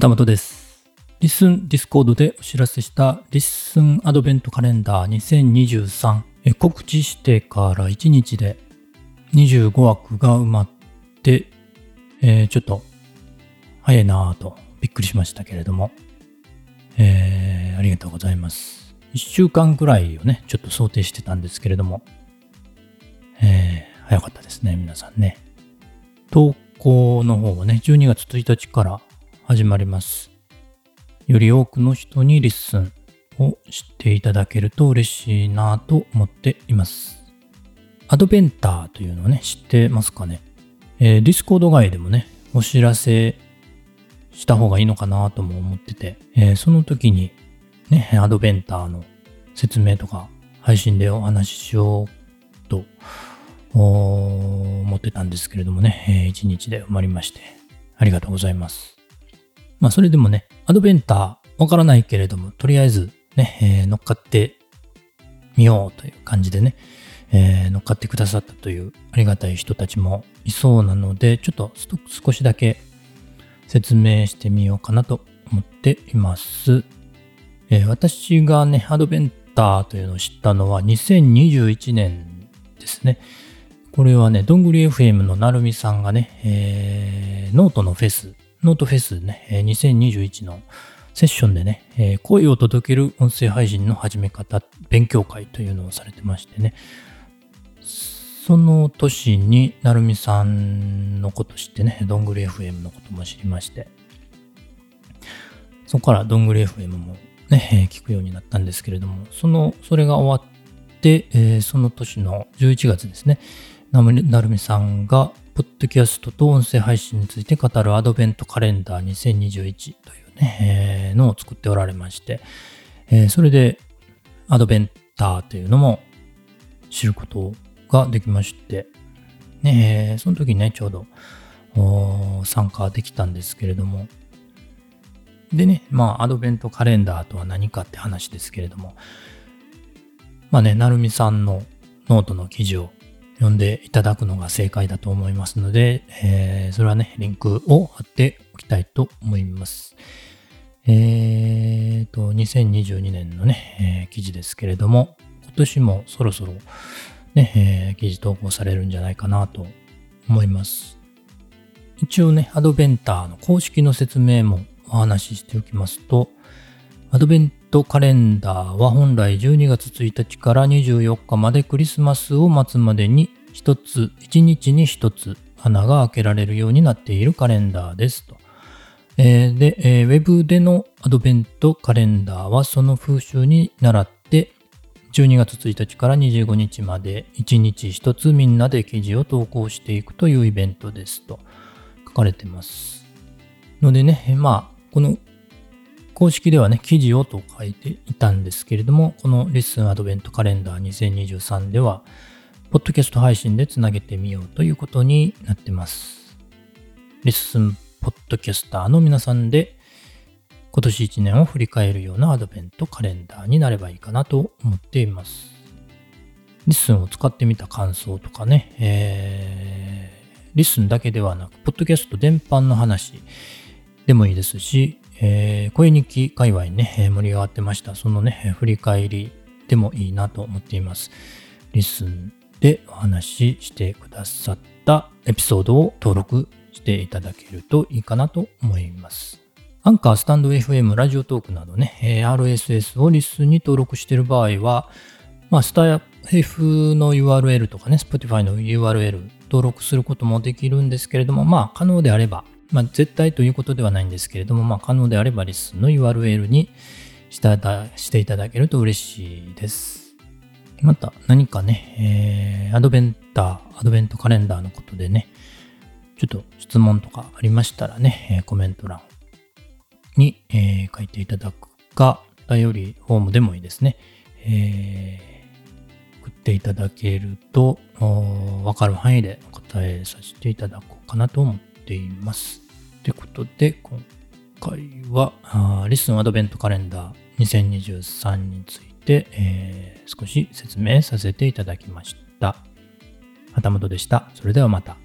旗本です。リスンディスコードでお知らせしたリッスンアドベントカレンダー2023告知してから1日で25枠が埋まって、えーちょっと早いなぁとびっくりしましたけれども、えーありがとうございます。1週間くらいをね、ちょっと想定してたんですけれども、えー早かったですね、皆さんね。投稿の方はね、12月1日から始まります。より多くの人にリッスンを知っていただけると嬉しいなと思っています。アドベントというのをね、知ってますかね。えーディスコード外でもね、お知らせした方がいいのかなとも思ってて、えーその時にね、アドベンターの説明とか配信でお話ししようと思ってたんですけれどもね、え1日で埋まりまして、ありがとうございます。まあそれでもね、アドベンターわからないけれども、とりあえずね、えー乗っかってみようという感じでね、えー乗っかってくださったというありがたい人たちもいそうなので、ちょっと少しだけ説明してみようかなと思っています。えー私がね、アドベンターというのを知ったのは2021年ですね。これはね、どんぐり FM のなるみさんがね、えーノートのフェス、ノートフェスね、2021のセッションでね、え声を届ける音声配信の始め方、勉強会というのをされてましてね、その年になるみさんのこと知ってね、どんぐり FM のことも知りまして、そこからどんぐり FM もね、聞くようになったんですけれども、その、それが終わって、えその年の11月ですね、なるみさんが、ポッドキャストと音声配信について語るアドベントカレンダー2021というね、えーのを作っておられまして、えーそれでアドベンターというのも知ることができまして、ね、えーその時にね、ちょうど参加できたんですけれども、でね、まあ、アドベントカレンダーとは何かって話ですけれども、まあね、なるみさんのノートの記事を読んでいただくのが正解だと思いますので、えーそれはね、リンクを貼っておきたいと思います。えーと、2022年のね、えー記事ですけれども、今年もそろそろね、えー記事投稿されるんじゃないかなと思います。一応ね、 Adventar の公式の説明もお話ししておきますと、アドベントカレンダーは本来12月1日から24日までクリスマスを待つまでに一つ、一日に一つ花が開けられるようになっているカレンダーですと。えーで、えーウェブでのアドベントカレンダーはその風習に倣って12月1日から25日まで1日1つみんなで記事を投稿していくというイベントですと書かれてます。のでね、まあ、この公式ではね、記事をと書いていたんですけれども、この LISTEN アドベントカレンダー2023では、ポッドキャスト配信でつなげてみようということになってます。 LISTEN ポッドキャスターの皆さんで、今年1年を振り返るようなアドベントカレンダーになればいいかなと思っています。 LISTEN を使ってみた感想とかね、えー、 LISTEN だけではなく、ポッドキャスト全般の話でもいいですし、えー声日記界隈ね、盛り上がってました。そのね、振り返りでもいいなと思っています。 LISTEN でお話ししてくださったエピソードを登録していただけるといいかなと思います。アンカー、スタンド FM、ラジオトークなどね、え RSS を LISTEN に登録している場合は、まあ、スタイフの URL とかね、Spotify の URL 登録することもできるんですけれども、まあ、可能であれば、まあ、絶対ということではないんですけれども、まあ、可能であればリスの URL にしたしていただけると嬉しいです。また何かね、えーアドベンター、アドベントカレンダーのことでね、ちょっと質問とかありましたらね、えコメント欄に、えー書いていただくか、便りフォームでもいいですね。えー送っていただけると、わかる範囲でお答えさせていただこうかなと思ってています。ということで、今回は、あリスンアドベントカレンダー2023について、えー少し説明させていただきました。旗本でした。それではまた。